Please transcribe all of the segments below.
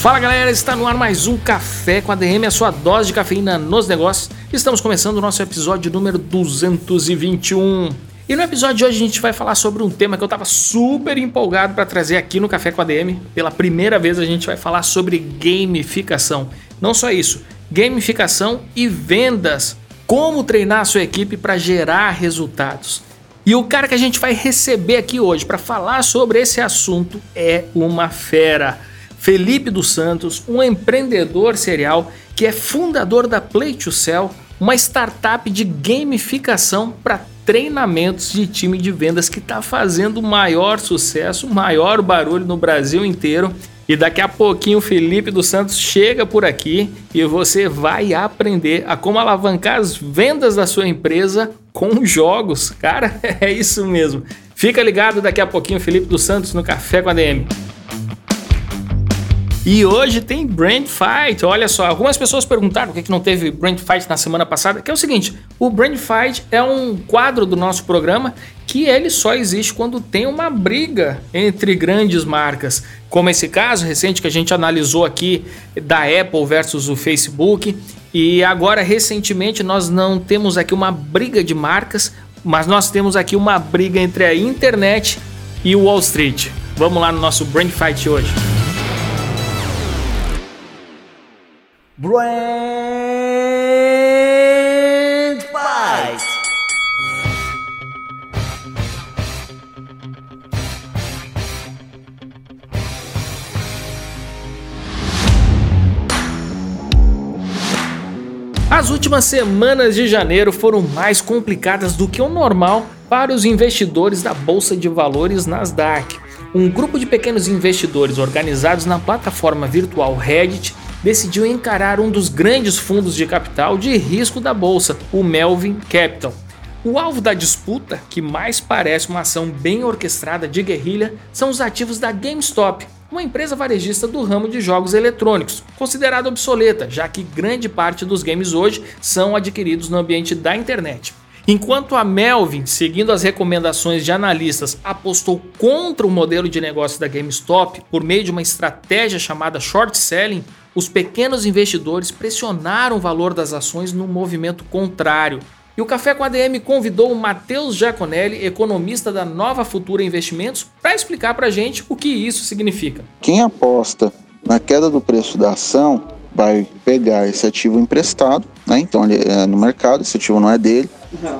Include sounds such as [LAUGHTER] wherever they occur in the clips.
Fala galera, está no ar mais um Café com a DM, a sua dose de cafeína nos negócios. Estamos começando o nosso episódio número 221. E no episódio de hoje a gente vai falar sobre um tema que eu estava super empolgado para trazer aqui no Café com a DM. Pela primeira vez a gente vai falar sobre gamificação. Não só isso, gamificação e vendas. Como treinar a sua equipe para gerar resultados. E o cara que a gente vai receber aqui hoje para falar sobre esse assunto é uma fera. Felipe dos Santos, um empreendedor serial que é fundador da Play to Sell, uma startup de gamificação para treinamentos de time de vendas que está fazendo maior sucesso, maior barulho no Brasil inteiro. E daqui a pouquinho o Felipe dos Santos chega por aqui e você vai aprender a como alavancar as vendas da sua empresa com jogos. Cara, [LAUGHS] é isso mesmo. Fica ligado daqui a pouquinho Felipe dos Santos no Café com a DM. E hoje tem Brand Fight. Olha só, algumas pessoas perguntaram por que não teve Brand Fight na semana passada, que é o seguinte: o Brand Fight é um quadro do nosso programa que ele só existe quando tem uma briga entre grandes marcas. Como esse caso recente que a gente analisou aqui da Apple versus o Facebook. E agora, recentemente, nós não temos aqui uma briga de marcas, mas nós temos aqui uma briga entre a internet e o Wall Street. Vamos lá no nosso Brand Fight hoje. Brand Fight. As últimas semanas de janeiro foram mais complicadas do que o normal para os investidores da Bolsa de Valores Nasdaq. Um grupo de pequenos investidores organizados na plataforma virtual Reddit decidiu encarar um dos grandes fundos de capital de risco da bolsa, o Melvin Capital. O alvo da disputa, que mais parece uma ação bem orquestrada de guerrilha, são os ativos da GameStop, uma empresa varejista do ramo de jogos eletrônicos, considerada obsoleta, já que grande parte dos games hoje são adquiridos no ambiente da internet. Enquanto a Melvin, seguindo as recomendações de analistas, apostou contra o modelo de negócio da GameStop por meio de uma estratégia chamada short selling, os pequenos investidores pressionaram o valor das ações no movimento contrário. E o Café com a DM convidou o Matheus Giaconelli, economista da Nova Futura Investimentos, para explicar para a gente o que isso significa. Quem aposta na queda do preço da ação vai pegar esse ativo emprestado, né? então ele é no mercado, esse ativo não é dele,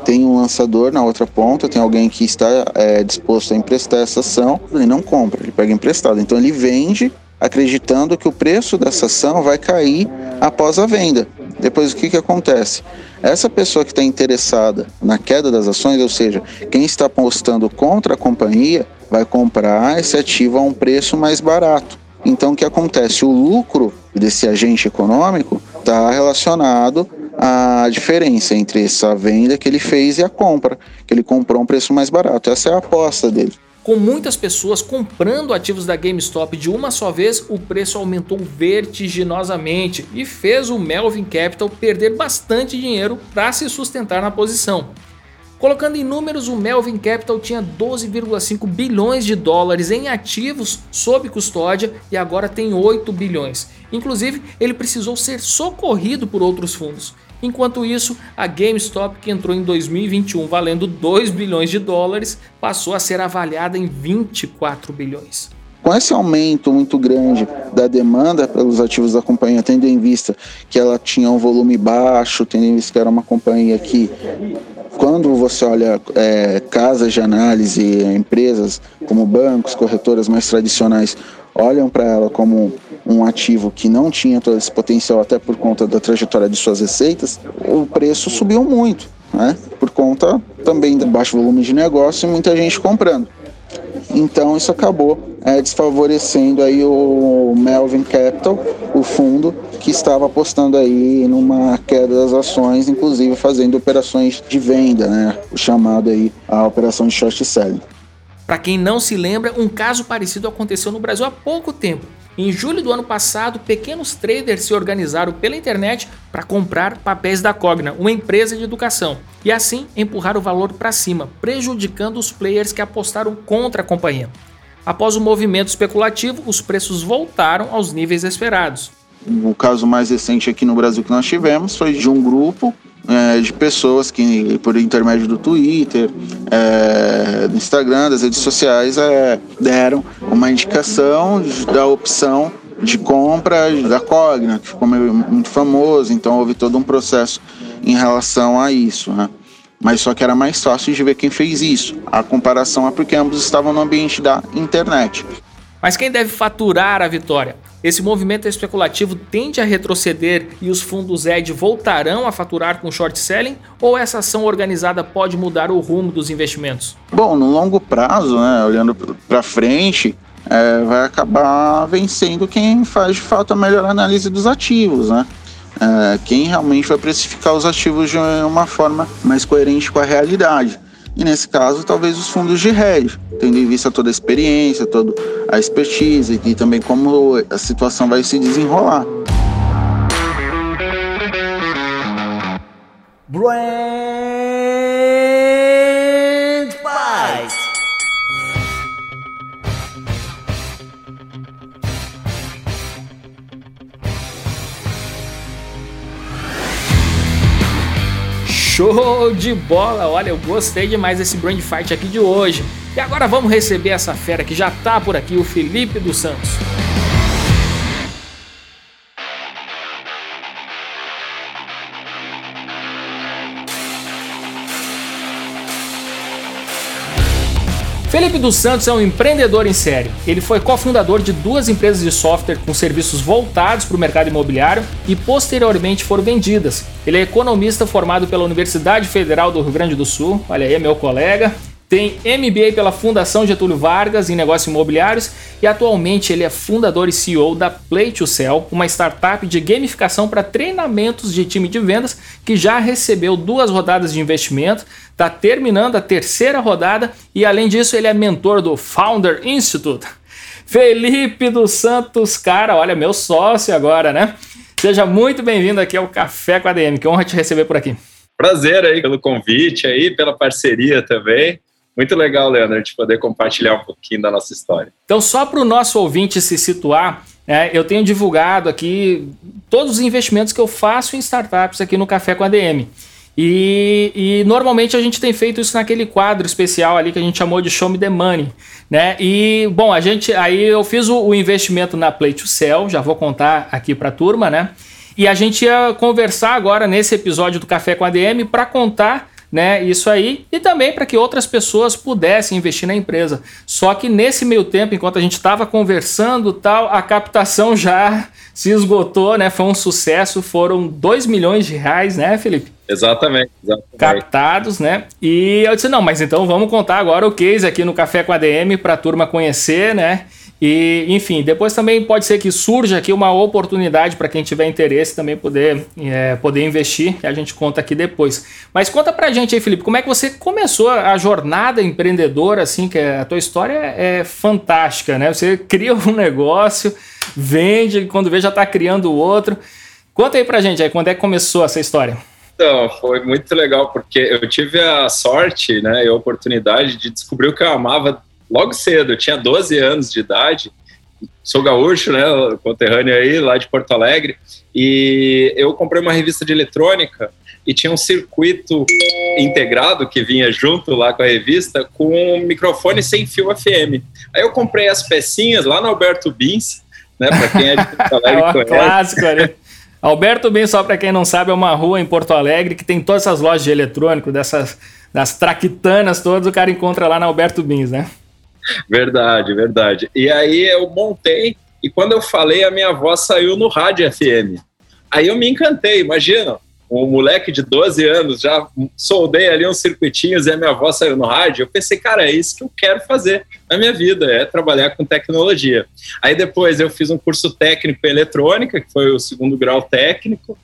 tem um lançador na outra ponta, tem alguém que está é, disposto a emprestar essa ação, ele não compra, ele pega emprestado. Então ele vende acreditando que o preço dessa ação vai cair após a venda. Depois o que, que acontece? Essa pessoa que está interessada na queda das ações, ou seja, quem está apostando contra a companhia, vai comprar esse ativo a um preço mais barato. Então o que acontece? O lucro desse agente econômico está relacionado à diferença entre essa venda que ele fez e a compra, que ele comprou um preço mais barato. Essa é a aposta dele. Com muitas pessoas comprando ativos da GameStop de uma só vez, o preço aumentou vertiginosamente e fez o Melvin Capital perder bastante dinheiro para se sustentar na posição. Colocando em números, o Melvin Capital tinha 12,5 bilhões de dólares em ativos sob custódia e agora tem 8 bilhões. Inclusive, ele precisou ser socorrido por outros fundos. Enquanto isso, a GameStop, que entrou em 2021 valendo 2 bilhões de dólares, passou a ser avaliada em 24 bilhões. Com esse aumento muito grande da demanda pelos ativos da companhia, tendo em vista que ela tinha um volume baixo, tendo em vista que era uma companhia que, quando você olha é, casas de análise, empresas como bancos, corretoras mais tradicionais, olham para ela como um ativo que não tinha todo esse potencial, até por conta da trajetória de suas receitas, o preço subiu muito, né? por conta também do baixo volume de negócio e muita gente comprando. Então isso acabou é, desfavorecendo aí o Melvin Capital, o fundo que estava apostando aí numa queda das ações, inclusive fazendo operações de venda, né? O chamado aí a operação de short selling. Para quem não se lembra, um caso parecido aconteceu no Brasil há pouco tempo. Em julho do ano passado, pequenos traders se organizaram pela internet para comprar papéis da Cogna, uma empresa de educação, e assim empurrar o valor para cima, prejudicando os players que apostaram contra a companhia. Após o movimento especulativo, os preços voltaram aos níveis esperados. O caso mais recente aqui no Brasil que nós tivemos foi de um grupo é, de pessoas que, por intermédio do Twitter, é, do Instagram, das redes sociais, é, deram uma indicação da opção de compra da Cogna, que ficou muito famoso, então houve todo um processo em relação a isso, né? Mas só que era mais fácil de ver quem fez isso. A comparação é porque ambos estavam no ambiente da internet. Mas quem deve faturar a vitória? Esse movimento especulativo tende a retroceder e os fundos ED voltarão a faturar com short selling ou essa ação organizada pode mudar o rumo dos investimentos? Bom, no longo prazo, né, olhando para frente, é, vai acabar vencendo quem faz de fato a melhor análise dos ativos, né? É, quem realmente vai precificar os ativos de uma forma mais coerente com a realidade e nesse caso talvez os fundos de hedge, tendo em vista toda a experiência, toda a expertise e também como a situação vai se desenrolar. Brand Show de bola! Olha, eu gostei demais desse Brand Fight aqui de hoje. E agora vamos receber essa fera que já tá por aqui, o Felipe dos Santos. Felipe dos Santos é um empreendedor em série. Ele foi cofundador de duas empresas de software com serviços voltados para o mercado imobiliário e posteriormente foram vendidas. Ele é economista formado pela Universidade Federal do Rio Grande do Sul, olha aí, meu colega, tem MBA pela Fundação Getúlio Vargas em negócios imobiliários e atualmente ele é fundador e CEO da Play to Sell, uma startup de gamificação para treinamentos de time de vendas que já recebeu duas rodadas de investimento, está terminando a terceira rodada e além disso ele é mentor do Founder Institute. Felipe dos Santos, cara, olha, meu sócio agora, né? Seja muito bem-vindo aqui ao Café com a DM, que honra te receber por aqui. Prazer aí pelo convite aí, pela parceria também. Muito legal, Leandro, de poder compartilhar um pouquinho da nossa história. Então, só para o nosso ouvinte se situar, é, eu tenho divulgado aqui todos os investimentos que eu faço em startups aqui no Café com a DM. E, e, normalmente a gente tem feito isso naquele quadro especial ali que a gente chamou de Show Me the Money, né? E bom, a gente aí eu fiz o, o investimento na Play to Sell, já vou contar aqui para a turma, né? E a gente ia conversar agora nesse episódio do Café com a DM para contar né? Isso aí e também para que outras pessoas pudessem investir na empresa. Só que nesse meio tempo, enquanto a gente estava conversando, tal, a captação já se esgotou, né? Foi um sucesso, foram 2 milhões de reais, né, Felipe? Exatamente, exatamente. Captados, né? E eu disse: "Não, mas então vamos contar agora o case aqui no Café com a DM para a turma conhecer, né?" E, enfim, depois também pode ser que surja aqui uma oportunidade para quem tiver interesse também poder, é, poder investir, que a gente conta aqui depois. Mas conta pra gente aí, Felipe, como é que você começou a jornada empreendedora, assim, que a tua história é fantástica, né? Você cria [LAUGHS] um negócio, vende, quando vê já está criando outro. Conta aí pra gente aí, quando é que começou essa história? Então, foi muito legal, porque eu tive a sorte né, e a oportunidade de descobrir o que eu amava logo cedo, eu tinha 12 anos de idade, sou gaúcho, né, conterrâneo aí, lá de Porto Alegre, e eu comprei uma revista de eletrônica e tinha um circuito integrado que vinha junto lá com a revista com um microfone sem fio FM. Aí eu comprei as pecinhas lá no Alberto Bins, né, para quem é de Porto [LAUGHS] Alegre é conhece. clássico, né? Alberto Bins, só para quem não sabe, é uma rua em Porto Alegre que tem todas essas lojas de eletrônico, dessas das traquitanas todas, o cara encontra lá na Alberto Bins, né? Verdade, verdade. E aí eu montei, e quando eu falei, a minha voz saiu no rádio FM. Aí eu me encantei, imagina. um moleque de 12 anos, já soldei ali uns circuitinhos e a minha voz saiu no rádio. Eu pensei, cara, é isso que eu quero fazer na minha vida, é trabalhar com tecnologia. Aí depois eu fiz um curso técnico em eletrônica, que foi o segundo grau técnico,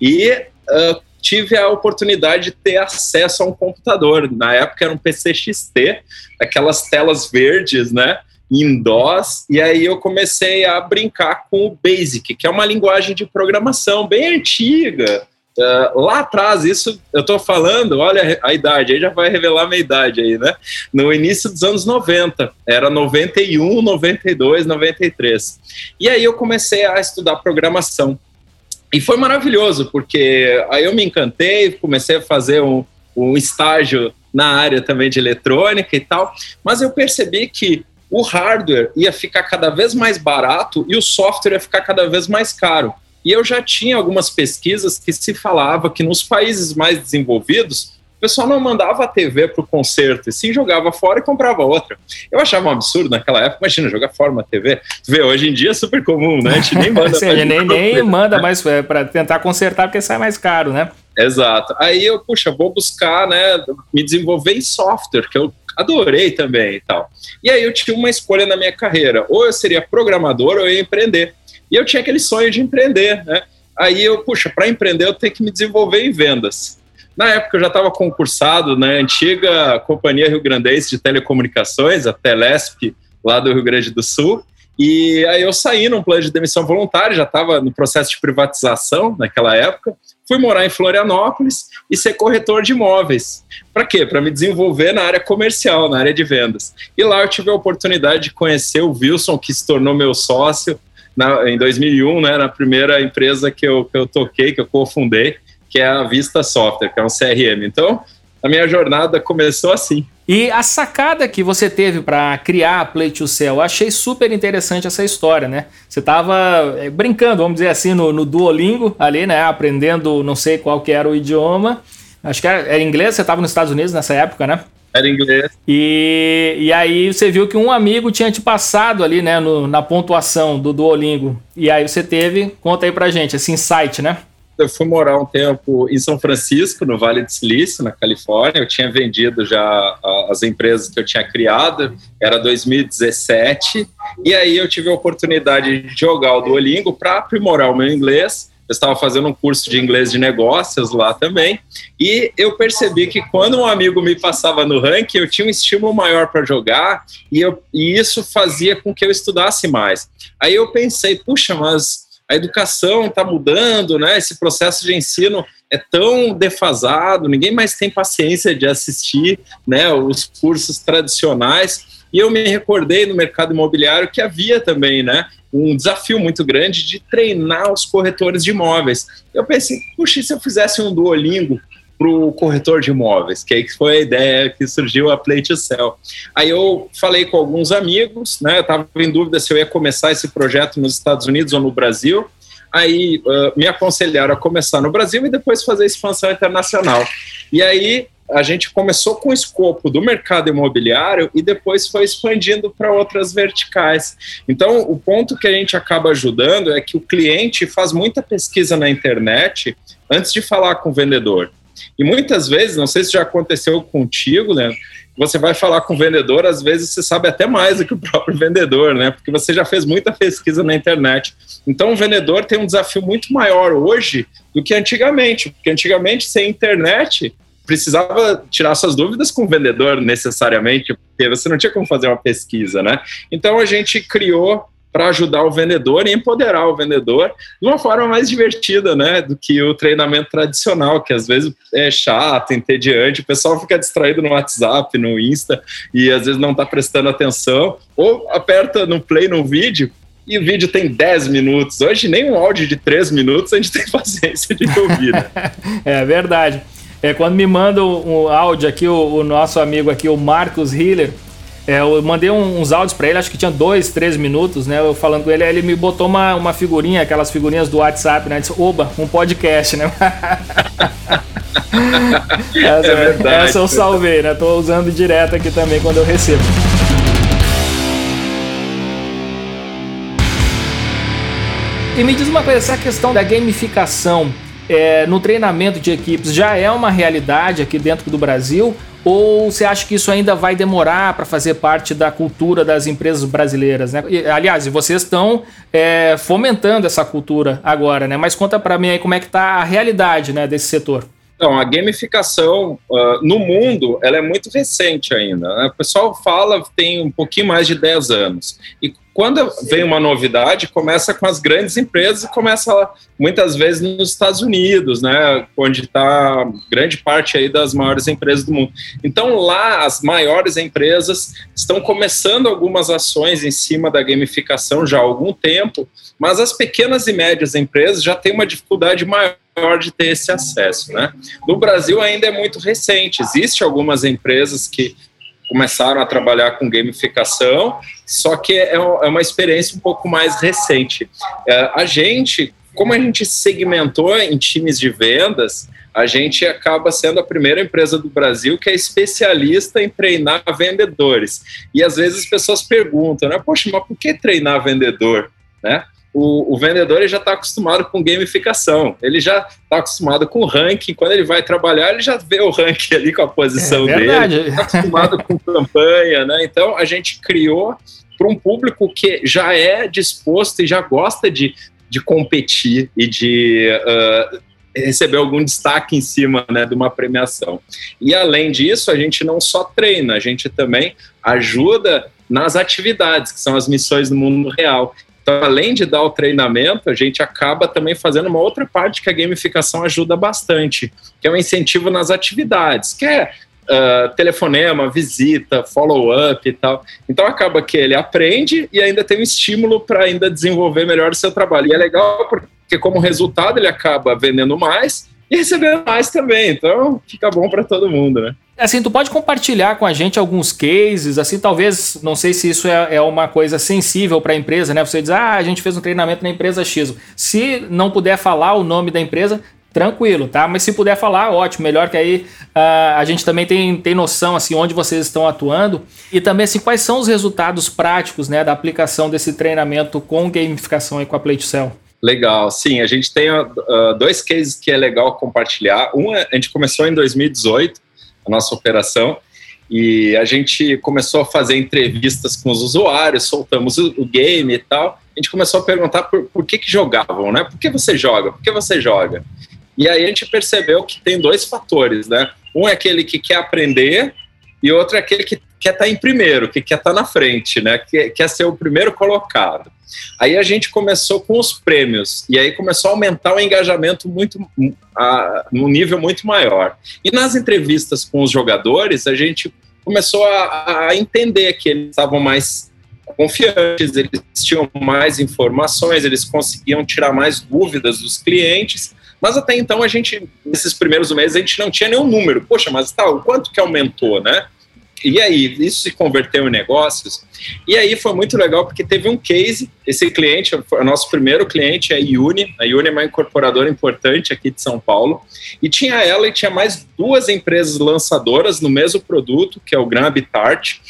e uh, tive a oportunidade de ter acesso a um computador. Na época era um PC XT, aquelas telas verdes, né? Em DOS, e aí eu comecei a brincar com o Basic, que é uma linguagem de programação bem antiga, Uh, lá atrás, isso eu estou falando, olha a idade, aí já vai revelar a minha idade aí, né? No início dos anos 90, era 91, 92, 93. E aí eu comecei a estudar programação. E foi maravilhoso, porque aí eu me encantei, comecei a fazer um, um estágio na área também de eletrônica e tal, mas eu percebi que o hardware ia ficar cada vez mais barato e o software ia ficar cada vez mais caro. E eu já tinha algumas pesquisas que se falava que nos países mais desenvolvidos, pessoal não mandava a TV para o concerto, e sim jogava fora e comprava outra. Eu achava um absurdo naquela época, imagina, jogar fora uma TV. Vê, hoje em dia é super comum, né? A gente nem manda [LAUGHS] Sim, nem, nem manda mais é, para tentar consertar porque sai mais caro, né? Exato. Aí eu, puxa, vou buscar, né, me desenvolver em software, que eu adorei também e tal. E aí eu tinha uma escolha na minha carreira, ou eu seria programador ou eu ia empreender. E eu tinha aquele sonho de empreender, né? Aí eu, puxa, para empreender eu tenho que me desenvolver em vendas. Na época eu já estava concursado na antiga Companhia Rio Grandense de Telecomunicações, a Telesp, lá do Rio Grande do Sul. E aí eu saí num plano de demissão voluntária, já estava no processo de privatização naquela época. Fui morar em Florianópolis e ser corretor de imóveis. Para quê? Para me desenvolver na área comercial, na área de vendas. E lá eu tive a oportunidade de conhecer o Wilson, que se tornou meu sócio, na, em 2001, né, na primeira empresa que eu, que eu toquei, que eu cofundei, que é a Vista Software, que é um CRM. Então, a minha jornada começou assim. E a sacada que você teve para criar a Play to Cell, eu achei super interessante essa história, né? Você estava é, brincando, vamos dizer assim, no, no, Duolingo ali, né? Aprendendo, não sei qual que era o idioma. Acho que era, era inglês, você estava nos Estados Unidos nessa época, né? Era inglês. E, e aí você viu que um amigo tinha te passado ali, né, no, na pontuação do Duolingo. E aí você teve, conta aí pra gente, esse insight, né? Eu fui morar um tempo em São Francisco, no Vale do Silício, na Califórnia. Eu tinha vendido já as empresas que eu tinha criado, era 2017. E aí eu tive a oportunidade de jogar o Duolingo para aprimorar o meu inglês eu estava fazendo um curso de inglês de negócios lá também, e eu percebi que quando um amigo me passava no ranking, eu tinha um estímulo maior para jogar, e, eu, e isso fazia com que eu estudasse mais. Aí eu pensei, puxa, mas a educação está mudando, né? Esse processo de ensino é tão defasado, ninguém mais tem paciência de assistir né, os cursos tradicionais. E eu me recordei no mercado imobiliário que havia também, né? um desafio muito grande de treinar os corretores de imóveis. Eu pensei, puxa, se eu fizesse um Duolingo para o corretor de imóveis, que aí foi a ideia que surgiu a Play to Sell. Aí eu falei com alguns amigos, né, eu estava em dúvida se eu ia começar esse projeto nos Estados Unidos ou no Brasil, aí uh, me aconselharam a começar no Brasil e depois fazer expansão internacional. E aí a gente começou com o escopo do mercado imobiliário e depois foi expandindo para outras verticais. Então, o ponto que a gente acaba ajudando é que o cliente faz muita pesquisa na internet antes de falar com o vendedor. E muitas vezes, não sei se já aconteceu contigo, né? Você vai falar com o vendedor, às vezes você sabe até mais do que o próprio vendedor, né? Porque você já fez muita pesquisa na internet. Então, o vendedor tem um desafio muito maior hoje do que antigamente, porque antigamente, sem internet, precisava tirar suas dúvidas com o vendedor necessariamente, porque você não tinha como fazer uma pesquisa, né? Então a gente criou para ajudar o vendedor e empoderar o vendedor de uma forma mais divertida, né, do que o treinamento tradicional, que às vezes é chato, entediante, o pessoal fica distraído no WhatsApp, no Insta e às vezes não está prestando atenção, ou aperta no play no vídeo e o vídeo tem 10 minutos. Hoje nem um áudio de 3 minutos a gente tem [LAUGHS] paciência de ouvir. Né? [LAUGHS] é verdade. É, quando me manda um, áudio aqui, o, o, nosso amigo aqui, o Marcos Hiller, é, eu mandei uns áudios para ele, acho que tinha dois, três minutos, né? Eu falando com ele, ele me botou uma, uma figurinha, aquelas figurinhas do WhatsApp, né? Disse, oba, um podcast, né? [LAUGHS] essa, é verdade, essa eu salvei, né? Tô usando direto aqui também quando eu recebo. E me diz uma coisa, essa questão da gamificação, é, no treinamento de equipes já é uma realidade aqui dentro do Brasil? Ou você acha que isso ainda vai demorar para fazer parte da cultura das empresas brasileiras? Né? E, aliás, vocês estão é, fomentando essa cultura agora, né? Mas conta para mim aí como é que está a realidade né, desse setor. Então, a gamificação uh, no mundo ela é muito recente ainda. Né? O pessoal fala tem um pouquinho mais de 10 anos. E quando vem uma novidade, começa com as grandes empresas e começa muitas vezes nos Estados Unidos, né, onde está grande parte aí das maiores empresas do mundo. Então lá as maiores empresas estão começando algumas ações em cima da gamificação já há algum tempo, mas as pequenas e médias empresas já têm uma dificuldade maior de ter esse acesso, né? No Brasil ainda é muito recente. Existem algumas empresas que começaram a trabalhar com gamificação, só que é, é uma experiência um pouco mais recente. É, a gente, como a gente segmentou em times de vendas, a gente acaba sendo a primeira empresa do Brasil que é especialista em treinar vendedores. E às vezes as pessoas perguntam, né? Poxa, mas por que treinar vendedor? Né? O, o vendedor ele já está acostumado com gamificação, ele já está acostumado com ranking. Quando ele vai trabalhar, ele já vê o ranking ali com a posição é dele, está acostumado com campanha, né? Então a gente criou para um público que já é disposto e já gosta de, de competir e de uh, receber algum destaque em cima né, de uma premiação. E além disso, a gente não só treina, a gente também ajuda nas atividades, que são as missões no mundo real. Então, além de dar o treinamento, a gente acaba também fazendo uma outra parte que a gamificação ajuda bastante, que é o incentivo nas atividades, que é uh, telefonema, visita, follow-up e tal. Então, acaba que ele aprende e ainda tem um estímulo para ainda desenvolver melhor o seu trabalho. E é legal porque, como resultado, ele acaba vendendo mais e recebendo mais também. Então, fica bom para todo mundo, né? Assim, tu pode compartilhar com a gente alguns cases, assim, talvez, não sei se isso é, é uma coisa sensível para a empresa, né? Você diz, ah, a gente fez um treinamento na empresa X. Se não puder falar o nome da empresa, tranquilo, tá? Mas se puder falar, ótimo, melhor que aí uh, a gente também tem, tem noção, assim, onde vocês estão atuando e também, assim, quais são os resultados práticos, né, da aplicação desse treinamento com gamificação e com a Play to Sell. Legal, sim, a gente tem uh, dois cases que é legal compartilhar. Um, a gente começou em 2018, a nossa operação. E a gente começou a fazer entrevistas com os usuários, soltamos o, game e tal. A gente começou a perguntar por, por que, que jogavam, né? Por que você joga? Por que você joga? E aí a gente percebeu que tem dois fatores, né? Um é aquele que quer aprender e outro é aquele que quer estar tá em primeiro, que quer estar tá na frente, né? Que quer ser o primeiro colocado. Aí a gente começou com os prêmios e aí começou a aumentar o engajamento muito a, num nível muito maior. E nas entrevistas com os jogadores, a gente começou a, a entender que eles estavam mais confiantes, eles tinham mais informações, eles conseguiam tirar mais dúvidas dos clientes. Mas até então a gente, nesses primeiros meses, a gente não tinha nenhum número. Poxa, mas tá, o quanto que aumentou, né? E aí, isso se converteu em negócios. E aí foi muito legal porque teve um case, esse cliente, o nosso primeiro cliente é a Iuni, a Iuni é uma incorporadora importante aqui de São Paulo, e tinha ela e tinha mais duas empresas lançadoras no mesmo produto, que é o Gran Habitat,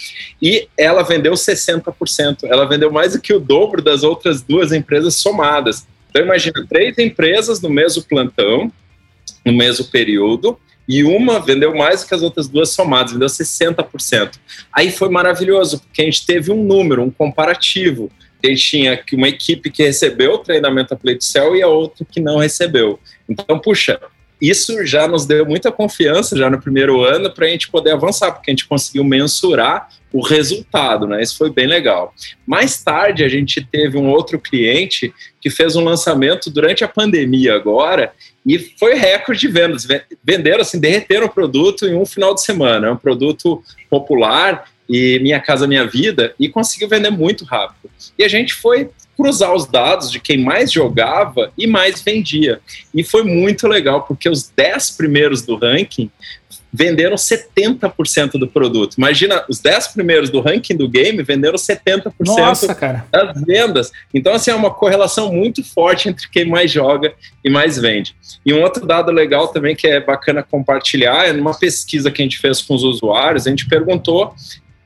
e ela vendeu 60%, ela vendeu mais do que o dobro das outras duas empresas somadas. Então imagina, três empresas no mesmo plantão, no mesmo período, e uma vendeu mais que as outras duas somadas, vendeu 60%. Aí foi maravilhoso, porque a gente teve um número, um comparativo. A gente tinha uma equipe que recebeu o treinamento a Play Cell e a outra que não recebeu. Então, puxa, isso já nos deu muita confiança já no primeiro ano para a gente poder avançar, porque a gente conseguiu mensurar o resultado, né? Isso foi bem legal. Mais tarde, a gente teve um outro cliente que fez um lançamento durante a pandemia agora e foi recorde de vendas. Venderam, assim, derreteram o produto em um final de semana. É um produto popular e Minha Casa Minha Vida e conseguiu vender muito rápido. E a gente foi cruzar os dados de quem mais jogava e mais vendia. E foi muito legal, porque os 10 primeiros do ranking venderam 70% do produto. Imagina, os 10 primeiros do ranking do game venderam 70% Nossa, cara. das vendas. Então, assim, é uma correlação muito forte entre quem mais joga e mais vende. E um outro dado legal também que é bacana compartilhar é numa pesquisa que a gente fez com os usuários, a gente perguntou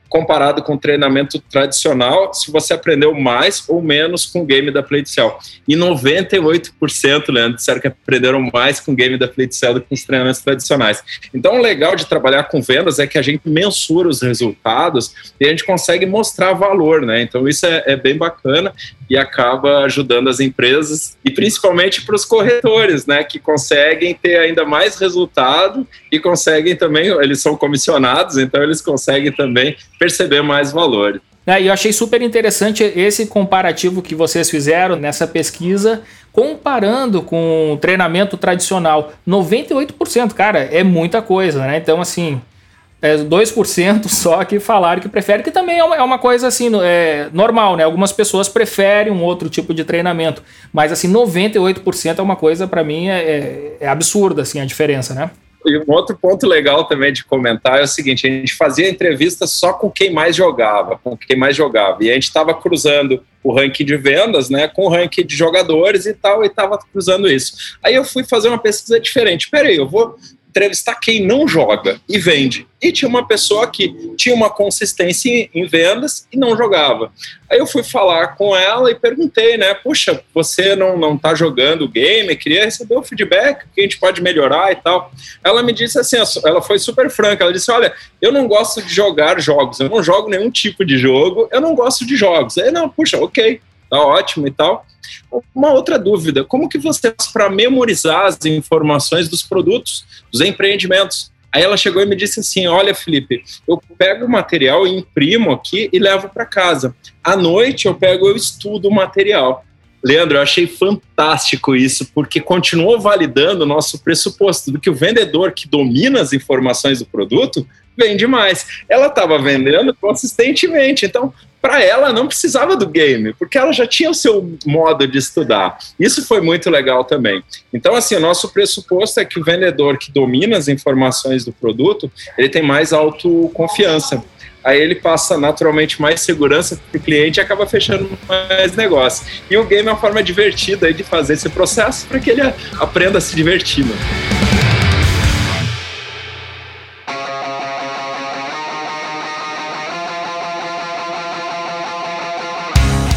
comparado com treinamento tradicional, se você aprendeu mais ou menos com o game da Cell. E 98%, Leandro, disseram que aprenderam mais com o game da Cell do que com os treinamentos tradicionais. Então, o legal de trabalhar com vendas é que a gente mensura os resultados e a gente consegue mostrar valor, né? Então, isso é, é bem bacana e acaba ajudando as empresas e principalmente para os corretores, né, que conseguem ter ainda mais resultado e conseguem também, eles são comissionados, então eles conseguem também perceber mais valor. É, e eu achei super interessante esse comparativo que vocês fizeram nessa pesquisa, comparando com o treinamento tradicional. 98%, cara, é muita coisa, né? Então, assim, é 2% [LAUGHS] só que falaram que prefere, que também é uma, é uma coisa assim, é, normal, né? Algumas pessoas preferem um outro tipo de treinamento, mas assim, 98% é uma coisa, para mim, é, é, é absurda, assim, a diferença, né? E um outro ponto legal também de comentar é o seguinte: a gente fazia entrevista só com quem mais jogava, com quem mais jogava. E a gente estava cruzando o ranking de vendas, né, com o ranking de jogadores e tal, e estava cruzando isso. Aí eu fui fazer uma pesquisa diferente. Peraí, eu vou entrevistar quem não joga e vende. E tinha uma pessoa que tinha uma consistência em vendas e não jogava. Aí eu fui falar com ela e perguntei, né? Puxa, você não, não tá jogando o game, queria receber o feedback, que a gente pode melhorar e tal. Ela me disse assim, ela foi super franca, ela disse, olha, eu não gosto de jogar jogos, eu não jogo nenhum tipo de jogo, eu não gosto de jogos. Aí, não, puxa, ok, tá ótimo e tal. Uma outra dúvida, como que você faz para memorizar as informações dos produtos, dos empreendimentos? Aí ela chegou e me disse assim: Olha, Felipe, eu pego o material, imprimo aqui e levo para casa. À noite eu pego, eu estudo o material. Leandro, eu achei fantástico isso, porque continuou validando o nosso pressuposto do que o vendedor que domina as informações do produto vende mais. Ela estava vendendo consistentemente, então para ela não precisava do game, porque ela já tinha o seu modo de estudar. Isso foi muito legal também. Então, assim, o nosso pressuposto é que o vendedor que domina as informações do produto, ele tem mais autoconfiança. Aí ele passa naturalmente mais segurança para o cliente e acaba fechando mais negócio. E o game é uma forma divertida de fazer esse processo para que ele aprenda a se divertir. Né?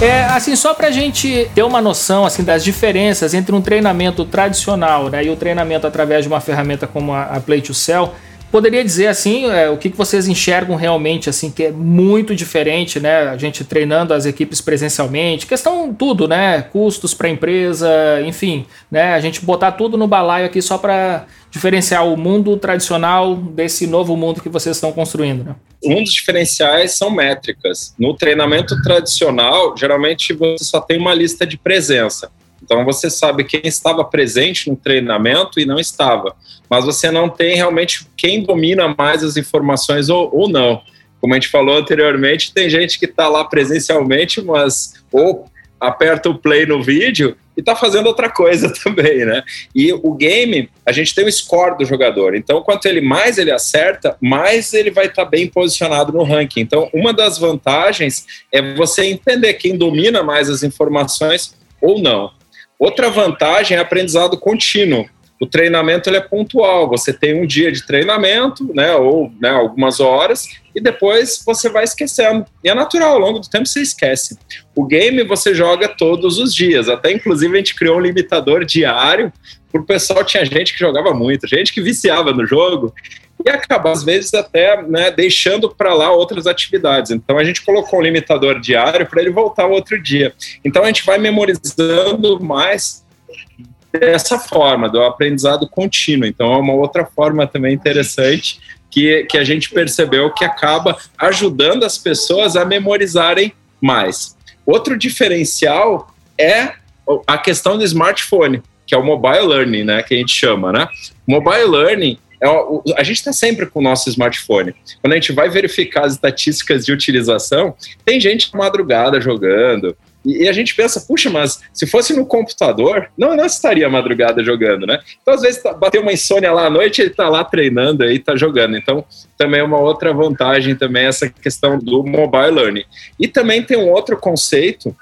É, assim, só pra gente ter uma noção, assim, das diferenças entre um treinamento tradicional, né, e o treinamento através de uma ferramenta como a, a Play to Sell, poderia dizer assim é, o que, que vocês enxergam realmente assim que é muito diferente né a gente treinando as equipes presencialmente questão tudo né custos para a empresa enfim né a gente botar tudo no balaio aqui só para diferenciar o mundo tradicional desse novo mundo que vocês estão construindo né? um dos diferenciais são métricas. No treinamento tradicional, geralmente você só tem uma lista de presença. Então você sabe quem estava presente no treinamento e não estava, mas você não tem realmente quem domina mais as informações ou, ou não. Como a gente falou anteriormente, tem gente que está lá presencialmente, mas ou aperta o play no vídeo e está fazendo outra coisa [LAUGHS] também, né? E o game, a gente tem o score do jogador. Então, quanto ele mais ele acerta, mais ele vai estar tá bem posicionado no ranking. Então, uma das vantagens é você entender quem domina mais as informações ou não. Outra vantagem é aprendizado contínuo o treinamento ele é pontual. Você tem um dia de treinamento, né, ou né, algumas horas, e depois você vai esquecendo. E é natural, ao longo do tempo você esquece. O game você joga todos os dias. Até inclusive a gente criou um limitador diário. Por pessoal tinha gente que jogava muito, gente que viciava no jogo e acaba às vezes até né, deixando para lá outras atividades. Então a gente colocou um limitador diário para ele voltar outro dia. Então a gente vai memorizando mais dessa forma, do aprendizado contínuo. Então, é uma outra forma também interessante que, que a gente percebeu que acaba ajudando as pessoas a memorizarem mais. Outro diferencial é a questão do smartphone, que é o mobile learning, né, que a gente chama, né? Mobile learning é, a gente está sempre com o nosso smartphone. Quando a gente vai verificar as estatísticas de utilização, tem gente madrugada jogando, e, a gente pensa, puxa, mas se fosse no computador, não, não estaria madrugada jogando, né? Então, às vezes, tá, bateu uma insônia lá à noite, ele está lá treinando aí, está jogando. Então, também é uma outra vantagem também essa questão do mobile learning. E também tem um outro conceito,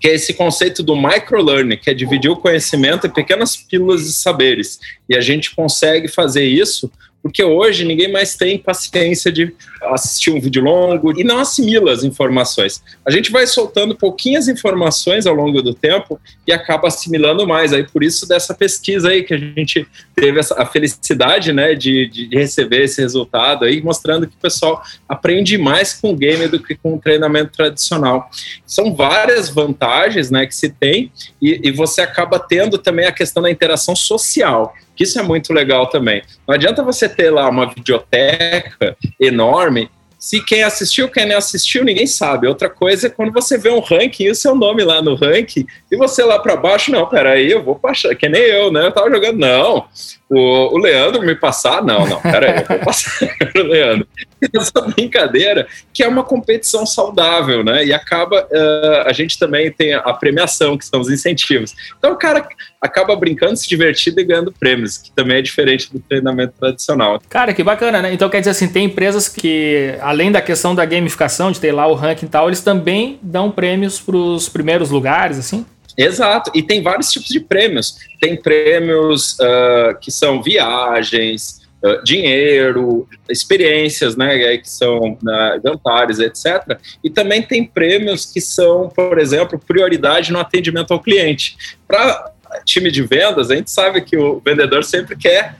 que é esse conceito do microlearning, que é dividir o conhecimento em pequenas pílulas de saberes. E a gente consegue fazer isso porque hoje ninguém mais tem paciência de assistir um vídeo longo e não assimila as informações. A gente vai soltando pouquinhas informações ao longo do tempo e acaba assimilando mais. Aí por isso dessa pesquisa aí que a gente teve essa, a felicidade, né, de, de receber esse resultado aí, mostrando que o pessoal aprende mais com o game do que com o treinamento tradicional. São várias vantagens, né, que se tem e, e você acaba tendo também a questão da interação social que isso é muito legal também. Não adianta você ter lá uma videoteca enorme se quem assistiu, quem não assistiu, ninguém sabe. Outra coisa é quando você vê um ranking e o seu nome lá no ranking, e você lá para baixo, não, peraí, eu vou passar, que nem eu, né? Eu tava jogando, não. O, o Leandro me passar, não, não, peraí, eu vou passar [LAUGHS] o Leandro. Essa brincadeira, que é uma competição saudável, né? E acaba, uh, a gente também tem a premiação, que são os incentivos. Então o cara acaba brincando, se divertindo e ganhando prêmios, que também é diferente do treinamento tradicional. Cara, que bacana, né? Então quer dizer assim, tem empresas que, além da questão da gamificação, de ter lá o ranking e tal, eles também dão prêmios para os primeiros lugares, assim? Exato, e tem vários tipos de prêmios. Tem prêmios uh, que são viagens, uh, dinheiro, experiências, né, que são uh, jantares, etc. E também tem prêmios que são, por exemplo, prioridade no atendimento ao cliente. Para time de vendas, a gente sabe que o vendedor sempre quer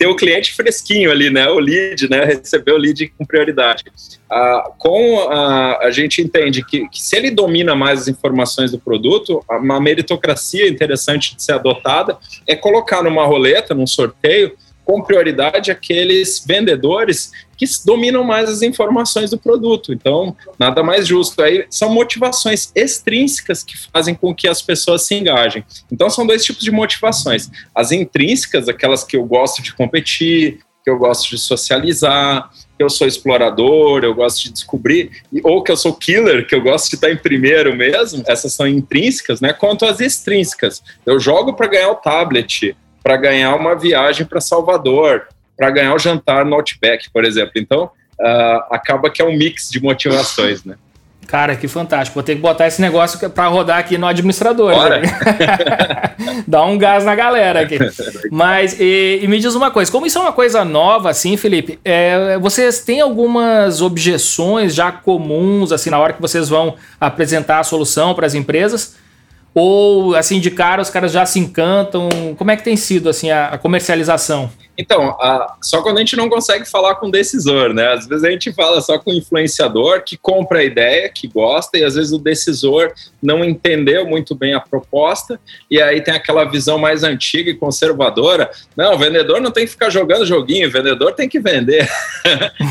ter o cliente fresquinho ali, né? O lead, né? Receber o lead com prioridade. Ah, com a, a gente entende que, que, se ele domina mais as informações do produto, uma meritocracia interessante de ser adotada é colocar numa roleta, num sorteio, com prioridade aqueles vendedores que dominam mais as informações do produto. Então, nada mais justo. Aí são motivações extrínsecas que fazem com que as pessoas se engajem. Então, são dois tipos de motivações. As intrínsecas, aquelas que eu gosto de competir, que eu gosto de socializar, que eu sou explorador, eu gosto de descobrir, ou que eu sou killer, que eu gosto de estar em primeiro mesmo, essas são intrínsecas, né? Quanto às extrínsecas, eu jogo para ganhar o tablet, para ganhar uma viagem para Salvador, para ganhar o jantar no Outback, por exemplo. Então, uh, acaba que é um mix de motivações, né? [LAUGHS] Cara, que fantástico. Vou ter que botar esse negócio para rodar aqui no administrador. Né? [LAUGHS] Dá um gás na galera aqui. [LAUGHS] Mas, e, e, me diz uma coisa: como isso é uma coisa nova, assim, Felipe, é, vocês têm algumas objeções já comuns, assim, na hora que vocês vão apresentar a solução para as empresas? Ou, assim, de cara, os caras já se encantam? Como é que tem sido, assim, a, a comercialização? Então, a, só quando a gente não consegue falar com o decisor, né? Às vezes a gente fala só com o influenciador que compra a ideia, que gosta, e às vezes o decisor não entendeu muito bem a proposta, e aí tem aquela visão mais antiga e conservadora. Não, o vendedor não tem que ficar jogando joguinho, o vendedor tem que vender. [LAUGHS]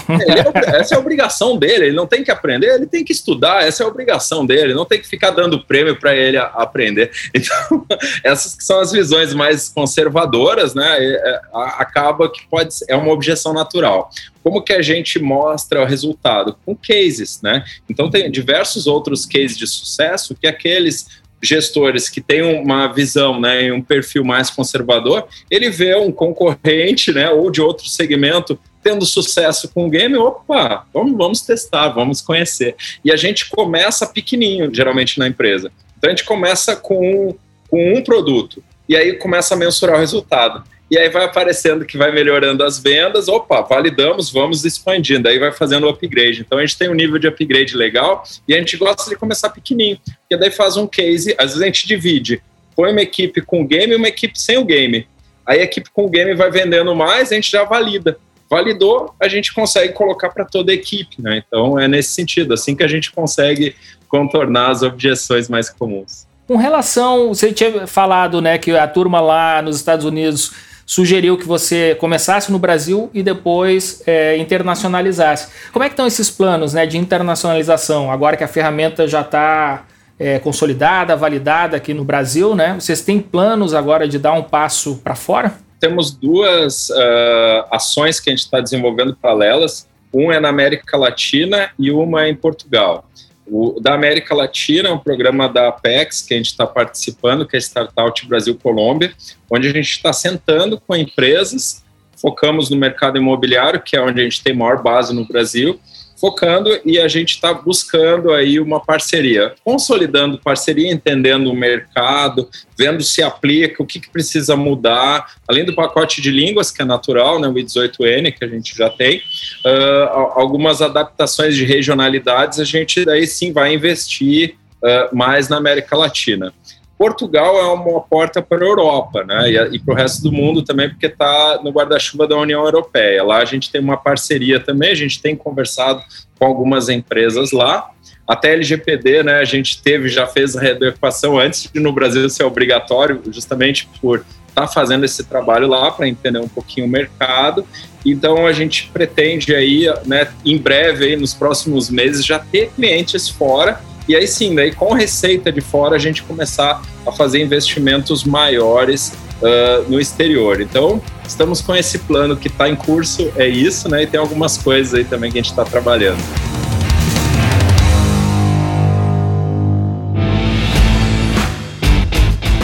É essa é a obrigação dele, ele não tem que aprender, ele tem que estudar, essa é a obrigação dele, não tem que ficar dando prêmio para ele aprender. [LAUGHS] Então, essas são as visões mais conservadoras, né? É, a, a acaba que pode é uma objeção natural. Como que a gente mostra o resultado? Com cases, né? Então tem diversos outros cases de sucesso que aqueles gestores que têm uma visão, né, e um perfil mais conservador, ele vê um concorrente, né, ou de outro segmento tendo sucesso com o game, opa, vamos, vamos testar, vamos conhecer. E a gente começa pequenininho, geralmente na empresa. Então a gente começa com, com um produto e aí começa a mensurar o resultado e aí vai aparecendo que vai melhorando as vendas, opa, validamos, vamos expandindo, aí vai fazendo o upgrade. Então a gente tem um nível de upgrade legal e a gente gosta de começar pequenininho, porque daí faz um case, às vezes a gente divide, põe uma equipe com o game e uma equipe sem o game. Aí a equipe com o game vai vendendo mais, a gente já valida. Validou, a gente consegue colocar para toda a equipe, né? Então é nesse sentido, assim que a gente consegue contornar as objeções mais comuns. Com relação, você tinha falado, né, que a turma lá nos Estados Unidos sugeriu que você começasse no Brasil e depois é, internacionalizasse. Como é que estão esses planos né, de internacionalização, agora que a ferramenta já está é, consolidada, validada aqui no Brasil, né? Vocês têm planos agora de dar um passo para fora? Temos duas uh, ações que a gente está desenvolvendo paralelas. Uma é na América Latina e uma é em Portugal. O da América Latina é um programa da Apex que a gente está participando, que é Startup Brasil Colômbia, onde a gente está sentando com empresas, focamos no mercado imobiliário, que é onde a gente tem maior base no Brasil, focando e a gente está buscando aí uma parceria, consolidando parceria, entendendo o mercado, vendo se aplica, o que, que precisa mudar, além do pacote de línguas, que é natural, né, o I18N, que a gente já tem, uh, algumas adaptações de regionalidades, a gente daí sim vai investir uh, mais na América Latina. Portugal é uma porta para a Europa, né? E, e para o resto do mundo também, porque está no guarda-chuva da União Europeia. Lá a gente tem uma parceria também, a gente tem conversado com algumas empresas lá. Até LGPD, né? A gente teve, já fez a readequação antes de no Brasil ser obrigatório, justamente por estar tá fazendo esse trabalho lá para entender um pouquinho o mercado. Então a gente pretende aí, né, em breve, aí, nos próximos meses, já ter clientes fora e aí sim, daí com receita de fora a gente começar a fazer investimentos maiores uh, no exterior. Então, estamos com esse plano que está em curso, é isso, né? E tem algumas coisas aí também que a gente está trabalhando.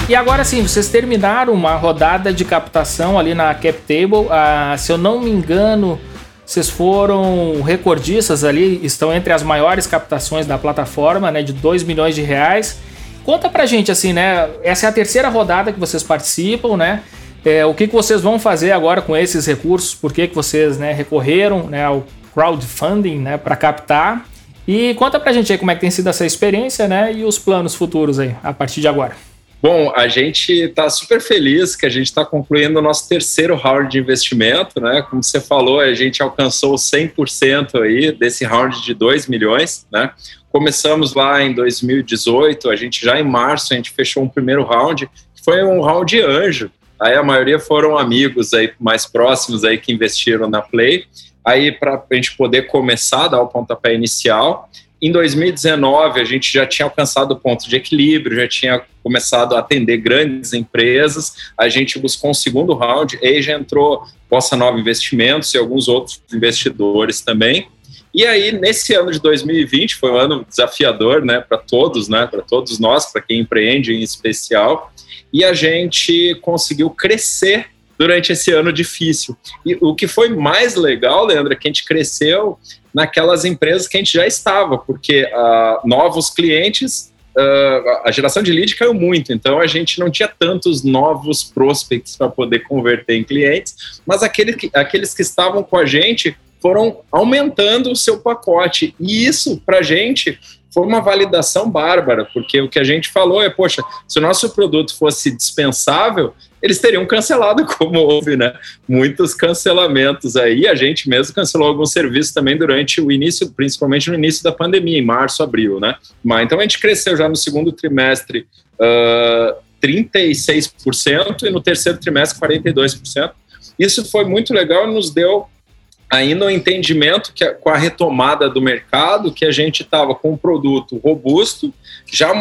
E agora sim, vocês terminaram uma rodada de captação ali na CapTable. Ah, se eu não me engano, vocês foram recordistas ali, estão entre as maiores captações da plataforma, né, de 2 milhões de reais. Conta pra gente assim, né? Essa é a terceira rodada que vocês participam, né? É, o que, que vocês vão fazer agora com esses recursos? Por que, que vocês né, recorreram né, ao crowdfunding né, para captar? E conta pra gente aí como é que tem sido essa experiência né, e os planos futuros aí, a partir de agora. Bom, a gente está super feliz que a gente está concluindo o nosso terceiro round de investimento, né? Como você falou, a gente alcançou 100% aí desse round de 2 milhões, né? Começamos lá em 2018, a gente já em março a gente fechou um primeiro round, que foi um round anjo. Aí a maioria foram amigos aí mais próximos aí que investiram na Play. Aí para a gente poder começar dar o pontapé inicial. Em 2019, a gente já tinha alcançado o ponto de equilíbrio, já tinha começado a atender grandes empresas. A gente buscou um segundo round, aí já entrou Bossa Nova Investimentos e alguns outros investidores também. E aí, nesse ano de 2020, foi um ano desafiador né, para todos, né, para todos nós, para quem empreende em especial, e a gente conseguiu crescer durante esse ano difícil. E o que foi mais legal, Leandro, é que a gente cresceu naquelas empresas que a gente já estava, porque uh, novos clientes, uh, a geração de lead caiu muito, então a gente não tinha tantos novos prospects para poder converter em clientes, mas aquele, aqueles que estavam com a gente foram aumentando o seu pacote. E isso, para a gente, foi uma validação bárbara, porque o que a gente falou é, poxa, se o nosso produto fosse dispensável, eles teriam cancelado, [LAUGHS] como houve, né? Muitos cancelamentos aí. A gente mesmo cancelou alguns serviços também durante o início, principalmente no início da pandemia, em março, abril, né? Mas então a gente cresceu já no segundo trimestre uh, 36% e no terceiro trimestre 42%. Isso foi muito legal e nos deu ainda um entendimento que com a retomada do mercado, que a gente estava com um produto robusto, já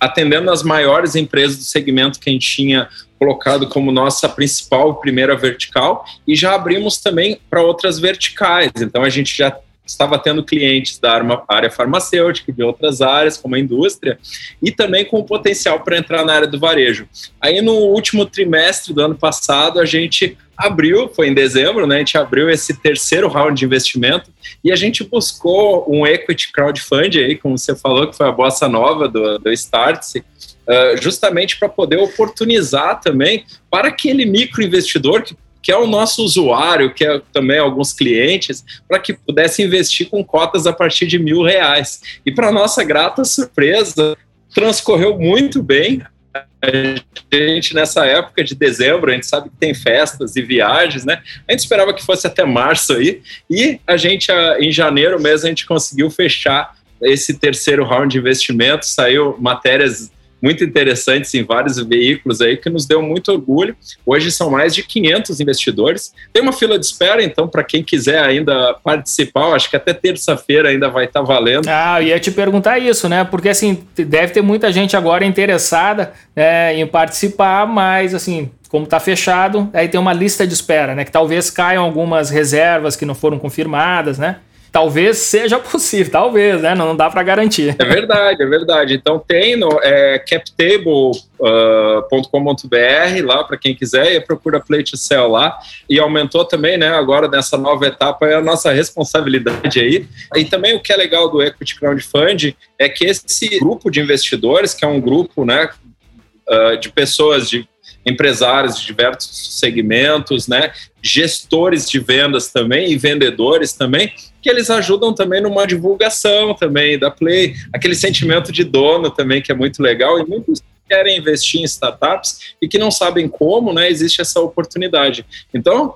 atendendo as maiores empresas do segmento que a gente tinha colocado como nossa principal primeira vertical, e já abrimos também para outras verticais. Então a gente já estava tendo clientes da área farmacêutica, de outras áreas, como a indústria, e também com potencial para entrar na área do varejo. Aí, no último trimestre do ano passado, a gente abriu, foi em dezembro, né? A gente abriu esse terceiro round de investimento e a gente buscou um equity crowdfunding aí, como você falou, que foi a bossa nova do, do Startse, uh, justamente para poder oportunizar também para aquele microinvestidor que que é o nosso usuário, que é também alguns clientes, para que pudesse investir com cotas a partir de mil reais. E para nossa grata surpresa, transcorreu muito bem. A gente, nessa época de dezembro, a gente sabe que tem festas e viagens, né? A gente esperava que fosse até março aí, e a gente, em janeiro mesmo, a gente conseguiu fechar esse terceiro round de investimento, saiu matérias muito interessantes em vários veículos aí que nos deu muito orgulho. Hoje são mais de 500 investidores. Tem uma fila de espera, então, para quem quiser ainda participar, acho que até terça-feira ainda vai estar tá valendo. Ah, eu ia te perguntar isso, né? Porque assim, deve ter muita gente agora interessada né, em participar, mas assim, como está fechado, aí tem uma lista de espera, né? Que talvez caiam algumas reservas que não foram confirmadas, né? Talvez seja possível, [LAUGHS] talvez, né? Não, dá para garantir. É verdade, é verdade. Então tem no é, captable.com.br uh, lá para quem quiser e procura Play to lá. E aumentou também, né? Agora nessa nova etapa é a nossa responsabilidade aí. E também o que é legal do Equity Crowdfunding é que esse grupo de investidores, que é um grupo, né? Uh, de pessoas de empresários de diversos segmentos, né, gestores de vendas também e vendedores também, que eles ajudam também numa divulgação também da Play, aquele sentimento de dono também que é muito legal e muitos querem investir em startups e que não sabem como, né, existe essa oportunidade. Então,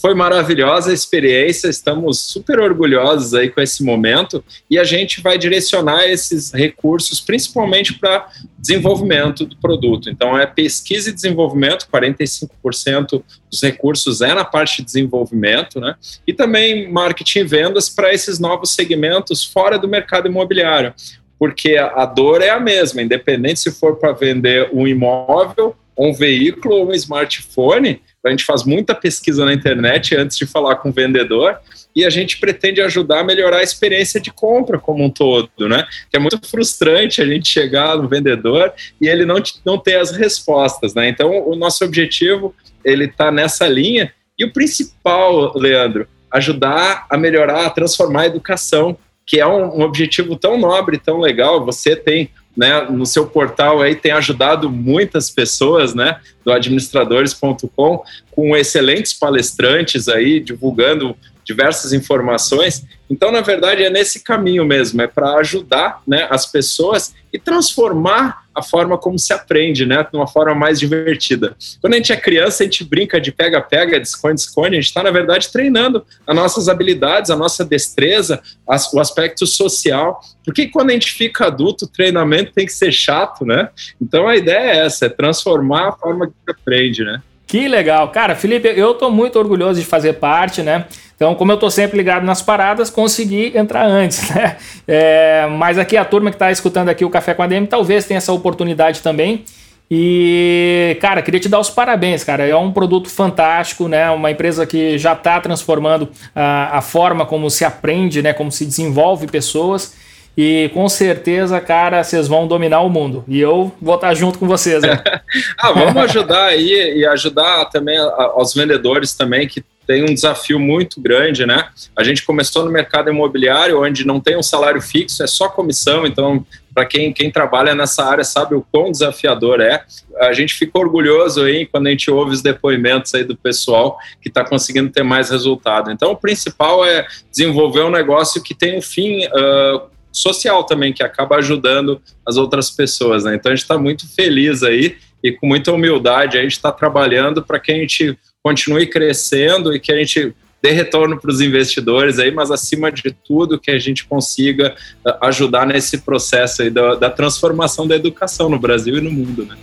foi maravilhosa a experiência, estamos super orgulhosos aí com esse momento e a gente vai direcionar esses recursos principalmente para desenvolvimento do produto. Então, é pesquisa e desenvolvimento, 45% dos recursos é na parte de desenvolvimento, né? E também marketing e vendas para esses novos segmentos fora do mercado imobiliário, porque a dor é a mesma, independente se for para vender um imóvel, um veículo ou um smartphone, a gente faz muita pesquisa na internet antes de falar com o vendedor e a gente pretende ajudar a melhorar a experiência de compra como um todo, né? Que é muito frustrante a gente chegar no vendedor e ele não, não ter as respostas, né? Então, o nosso objetivo, ele está nessa linha e o principal, Leandro, ajudar a melhorar, a transformar a educação, que é um, um objetivo tão nobre, tão legal. Você tem né, no seu portal aí tem ajudado muitas pessoas, né, do administradores.com, com excelentes palestrantes aí divulgando diversas informações. Então, na verdade, é nesse caminho mesmo, é para ajudar né, as pessoas e transformar a forma como se aprende, né, de uma forma mais divertida. Quando a gente é criança, a gente brinca de pega-pega, de esconde-esconde, a gente está, na verdade, treinando as nossas habilidades, a nossa destreza, as, o aspecto social, porque quando a gente fica adulto, o treinamento tem que ser chato, né? Então, a ideia é essa, é transformar a forma que aprende, né? Que legal. Cara, Felipe, eu estou muito orgulhoso de fazer parte, né? Então, como eu estou sempre ligado nas paradas, consegui entrar antes, [LAUGHS] né? É, mas aqui a turma que está escutando aqui o Café com a DM talvez tenha essa oportunidade também. E, cara, queria te dar os parabéns, cara. É um produto fantástico, né? Uma empresa que já está transformando a, a forma como se aprende, né? Como se desenvolve pessoas. E com certeza, cara, vocês vão dominar o mundo. E eu vou estar junto com vocês. Né? [LAUGHS] ah, vamos ajudar aí e ajudar também aos vendedores também que tem um desafio muito grande, né? A gente começou no mercado imobiliário, onde não tem um salário fixo, é só comissão, então, para quem, quem trabalha nessa área sabe o quão desafiador é. A gente fica orgulhoso aí quando a gente ouve os depoimentos aí do pessoal que está conseguindo ter mais resultado. Então, o principal é desenvolver um negócio que tem um fim uh, social também, que acaba ajudando as outras pessoas, né? Então, a gente está muito feliz aí e com muita humildade a gente está trabalhando para que a gente continue crescendo e que a gente dê retorno para os investidores aí, mas acima de tudo que a gente consiga ah, ajudar nesse processo aí da, da transformação da educação no Brasil e no mundo, né?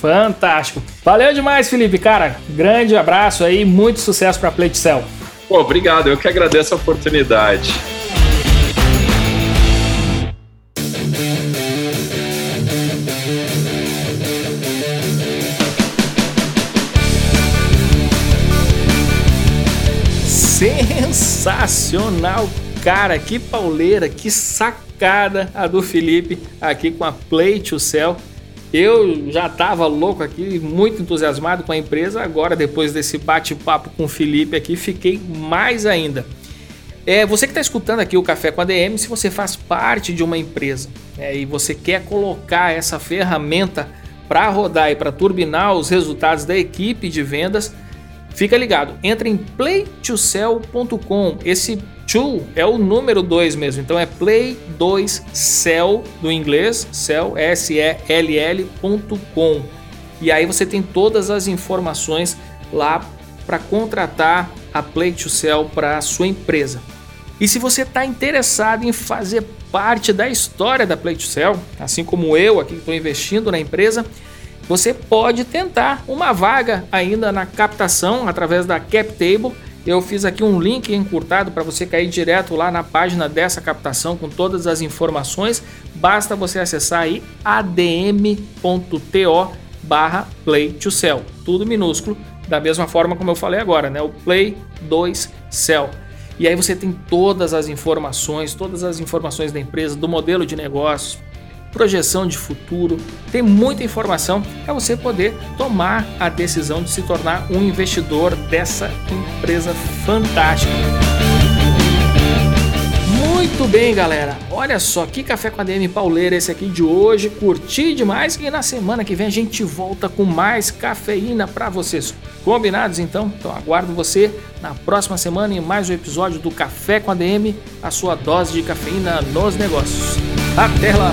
Fantástico. Valeu demais, Felipe. Cara, grande abraço aí, muito sucesso para a Platecel. Pô, obrigado. Eu que agradeço a oportunidade. Sensacional, cara, que pauleira, que sacada a do Felipe aqui com a Play to Cell. Eu já estava louco aqui, muito entusiasmado com a empresa, agora depois desse bate-papo com o Felipe aqui, fiquei mais ainda. É, você que está escutando aqui o Café com a DM, se você faz parte de uma empresa é, e você quer colocar essa ferramenta para rodar e para turbinar os resultados da equipe de vendas, Fica ligado, entra em play2cell.com. Esse 2 é o número 2 mesmo, então é play2cell do inglês, cell S E L L.com. E aí você tem todas as informações lá para contratar a Play2Cell para a sua empresa. E se você está interessado em fazer parte da história da Play2Cell, assim como eu aqui estou investindo na empresa, você pode tentar uma vaga ainda na captação através da CapTable. Eu fiz aqui um link encurtado para você cair direto lá na página dessa captação com todas as informações. Basta você acessar aí adm.to barra play to sell, tudo minúsculo, da mesma forma como eu falei agora, né? O Play 2 Cell. E aí você tem todas as informações, todas as informações da empresa, do modelo de negócios, projeção de futuro, tem muita informação para você poder tomar a decisão de se tornar um investidor dessa empresa fantástica. Muito bem, galera. Olha só que café com a DM pauleira esse aqui de hoje. Curti demais e na semana que vem a gente volta com mais cafeína para vocês. Combinados então? Então aguardo você na próxima semana em mais um episódio do Café com a DM, a sua dose de cafeína nos negócios. Até lá.